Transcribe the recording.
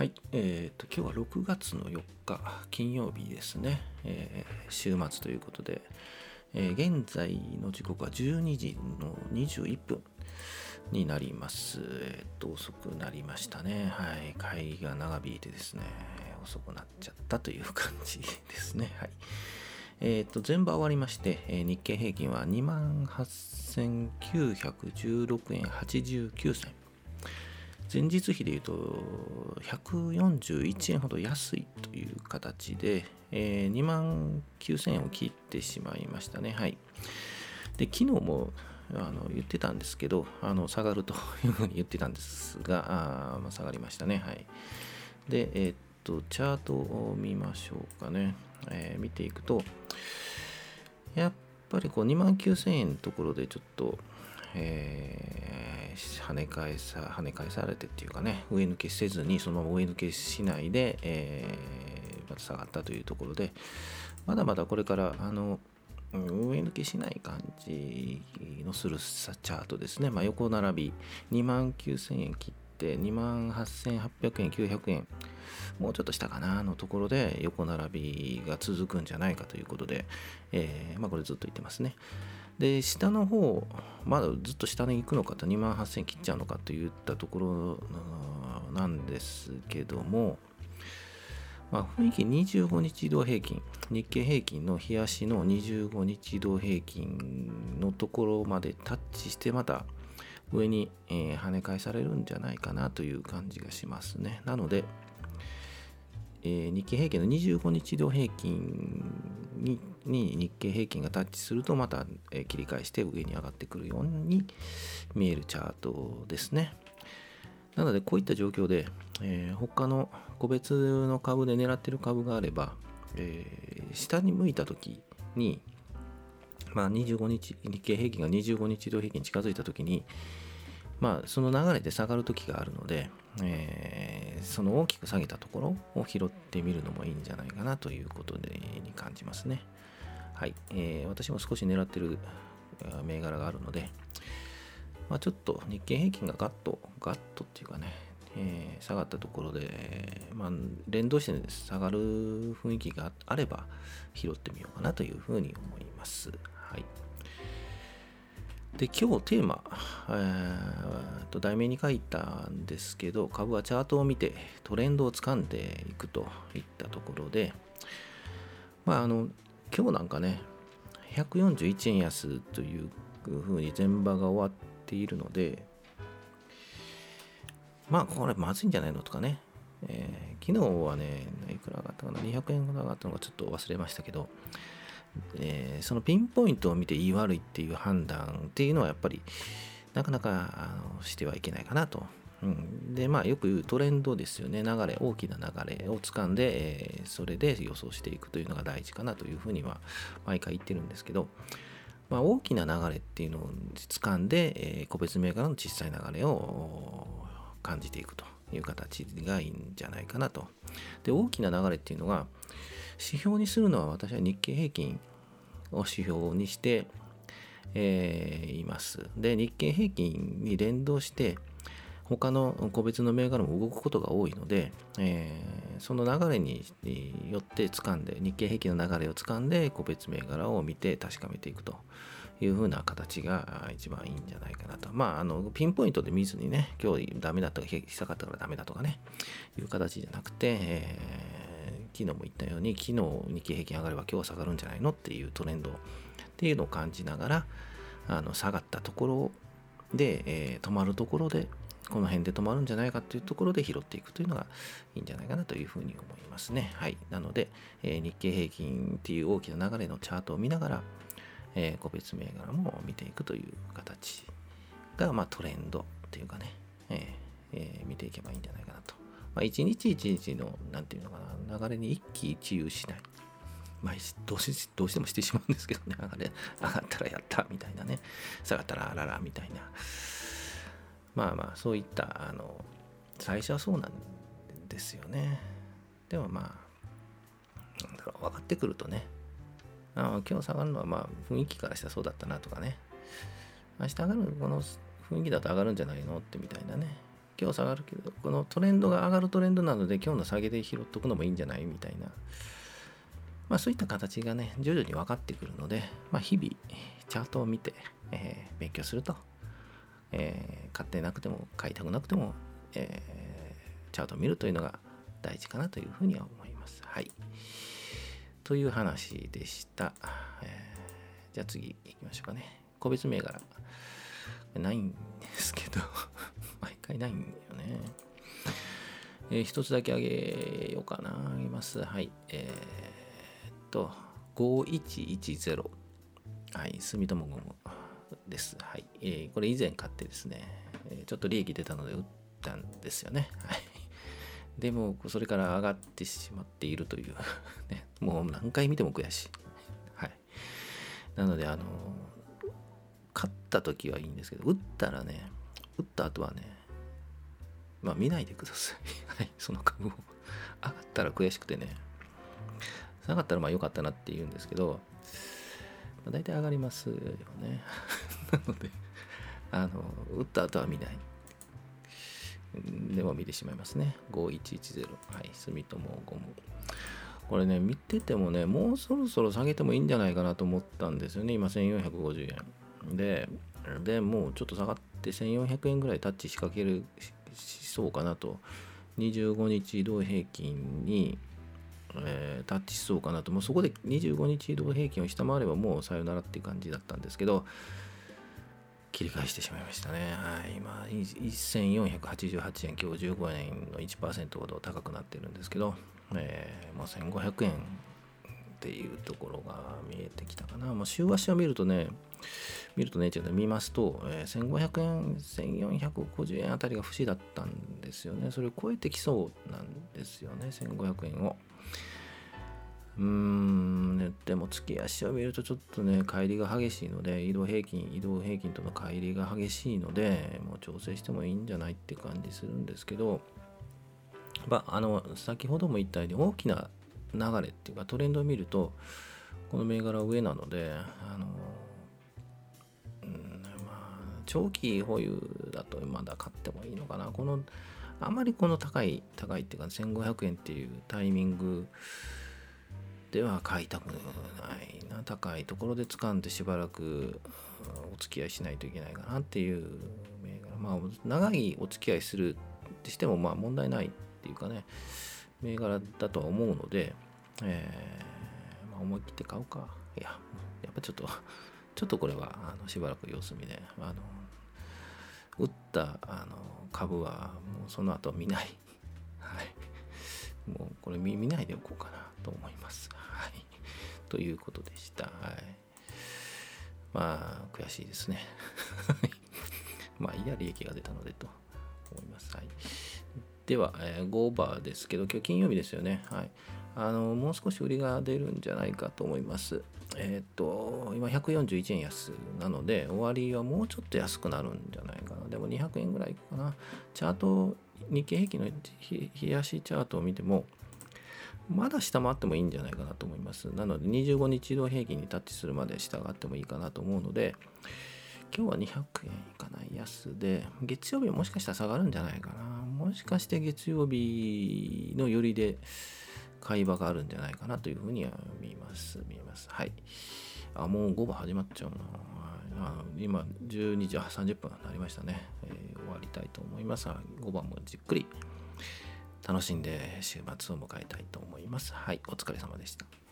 はい、えー、と今日は6月の4日金曜日ですね、えー週末ということで、えー現在の時刻は12時の21分になります。えー、と遅くなりましたね。はい、会議が長引いてですね、遅くなっちゃったという感じですね。はい。えー、と全場終わりまして、えー日経平均は28,916円89銭。前日比でいうと141円ほど安いという形で、えー2万9000円を切ってしまいましたね。はい。で、昨日もあの言ってたんですけど、あの下がるというふうに言ってたんですが、あまあ、下がりましたね。はい。で、えーっと、チャートを見ましょうかね。えー見ていくと、やっぱりこう2万9000円のところでちょっと、えー跳ね返さ跳ね返されてっていうかね上抜けせずにそのまま上抜けしないで、えーまた下がったというところでまだまだこれからあの上抜けしない感じのするチャートですね、まあ、横並び2万9000円切って2万8800円900円もうちょっと下かなのところで横並びが続くんじゃないかということで、えーまあ、これずっと言ってますね。で、下の方、まだずっと下に行くのかと、2万8000切っちゃうのかといったところなんですけども、まあ、雰囲気25日移動平均、日経平均の冷やしの25日移動平均のところまでタッチして、また上に、えー跳ね返されるんじゃないかなという感じがしますね。なので、えー日経平均の25日移動平均にに日経平均がタッチするとまた、切り返して上に上がってくるように見えるチャートですね。なのでこういった状況で、えー他の個別の株で狙ってる株があれば、えー下に向いた時に、まあ、25日日経平均が25日移動平均に近づいた時にまあ、その流れで下がる時があるので、えーその大きく下げたところを拾ってみるのもいいんじゃないかなということでに感じますね。はい、えー私も少し狙ってる銘柄があるので、まあ、ちょっと日経平均がガッと、ガッとっていうかね、えー下がったところで、まあ、連動して、下がる雰囲気があれば拾ってみようかなというふうに思います。はい。で今日テーマ、えーと題名に書いたんですけど株はチャートを見てトレンドをつかんでいくといったところでまああの今日なんかね141円安というふうに前場が終わっているのでまあこれまずいんじゃないのとかね、えー昨日はねいくら上がったかな200円ほど上がったのかちょっと忘れましたけどえーそのピンポイントを見て言い悪いっていう判断っていうのはやっぱりなかなかあのしてはいけないかなと。うん、でまあよく言うトレンドですよね流れ大きな流れを掴んで、えーそれで予想していくというのが大事かなというふうには毎回言ってるんですけど、まあ、大きな流れっていうのを掴んで、えー個別銘柄の小さい流れを感じていくという形がいいんじゃないかなと。で大きな流れっていうのが指標にするのは私は日経平均を指標にして、えーいます。で、日経平均に連動して、他の個別の銘柄も動くことが多いので、えーその流れによって掴んで、日経平均の流れを掴んで、個別銘柄を見て確かめていくという風な形が一番いいんじゃないかなと。まあ、あの、ピンポイントで見ずにね、今日ダメだったか、したかったからダメだとかね、いう形じゃなくて、え昨日も言ったように、昨日日経平均上がれば今日は下がるんじゃないのっていうトレンドっていうのを感じながら、あの下がったところで、えー止まるところで、この辺で止まるんじゃないかっていうところで拾っていくというのがいいんじゃないかなというふうに思いますね。はい。なので、えー日経平均っていう大きな流れのチャートを見ながら、えー個別銘柄も見ていくという形が、まあ、トレンドっていうかね、えーえー見ていけばいいんじゃないかなと。まあ、一日一日の、なんていうのかな、流れに一喜一憂しない。まあ、どうしどうしてもしてしまうんですけどね、上がれ上がったらやったみたいなね、下がったらあららみたいな。まあまあ、そういった、あの、最初はそうなんですよね。でもまあ、なんだろう、分かってくるとね、あ今日下がるのはまあ雰囲気からしたらそうだったなとかね、明日上がるこの雰囲気だと上がるんじゃないのってみたいなね、今日下がるけど、このトレンドが上がるトレンドなので、今日の下げで拾っとくのもいいんじゃないみたいな。まあそういった形がね、徐々に分かってくるので、まあ日々、チャートを見て、えー、勉強すると、えー、買ってなくても、買いたくなくても、えー、チャートを見るというのが大事かなというふうには思います。はい。という話でした。えー、じゃあ次行きましょうかね。個別銘柄。ないんですけど毎回ないんだよね。えー、一つだけあげようかな。あげます。はい。えー、っと、5110。はい。住友ゴムです。はい。えー、これ以前買ってですね、えちょっと利益出たので売ったんですよね。はい。でも、それから上がってしまっているという ね、もう何回見ても悔しい。はい。なので、あの勝った時はいいんですけど、打ったらね、打った後はね、まあ見ないでください。はい、その株を。上がったら悔しくてね、下がったらまあ良かったなって言うんですけど、まあ、大体上がりますよね。なので、あの、打った後は見ない。でも見てしまいますね。5110。はい、住友ゴム。これね、見ててもね、もうそろそろ下げてもいいんじゃないかなと思ったんですよね。今1450円。で、でもうちょっと下がって1400円ぐらいタッチ仕掛けるしそうかなと。25日移動平均に、えー、タッチしそうかなと。もうそこで25日移動平均を下回ればもうさよならっていう感じだったんですけど、切り返してしまいましたね。はい、今、1488円、今日15円の1%ほど高くなってるんですけど、えー、まあ、1500円っていうところが見えてきたかな。まあ、週足を見るとね、見るとね、違う見ますと、えー、1500円、1450円あたりが節だったんですよね。それを超えてきそうなんですよね、1500円を。うーん、ね、でも月足を見るとちょっとね、乖離が激しいので、移動平均、移動平均との乖離が激しいので、もう調整してもいいんじゃないって感じするんですけど、まあ、あの、先ほども言ったように大きな流れっていうかトレンドを見るとこの銘柄上なのであの、うんまあ、長期保有だとまだ買ってもいいのかな。このあまりこの高い高いっていうか1500円っていうタイミングでは買いたくないな。高いところで掴んでしばらくお付き合いしないといけないかなっていう銘柄。まあ長いお付き合いするってしてもまあ問題ないっていうかね。銘柄だとは思うので、えー、まあ、思い切って買うか。いや、やっぱちょっと、ちょっとこれはあのしばらく様子見で、あの打ったあの株はもうその後見ない。はい。もうこれ見ないでおこうかなと思います。はい。ということでした。はい。まあ、悔しいですね。まあ、いいや、利益が出たのでと思います。はい。では、えー、5バーですけど、今日金曜日ですよね。はい。あの、もう少し売りが出るんじゃないかと思います。えっ、と、今141円安なので、終わりはもうちょっと安くなるんじゃないかな。でも200円ぐらいかな。チャート、日経平均の冷やしチャートを見ても、まだ下回ってもいいんじゃないかなと思います。なので、25日移動平均にタッチするまで下がってもいいかなと思うので、今日は200円いかない安で、月曜日はもしかしたら下がるんじゃないかな。もしかして月曜日の寄りで買い場があるんじゃないかなというふうには見ます。見えます。はい。あ、もう5番始まっちゃうな。あ今、12時30分になりましたね、えー、終わりたいと思います、5番もじっくり楽しんで週末を迎えたいと思います。はい。お疲れ様でした。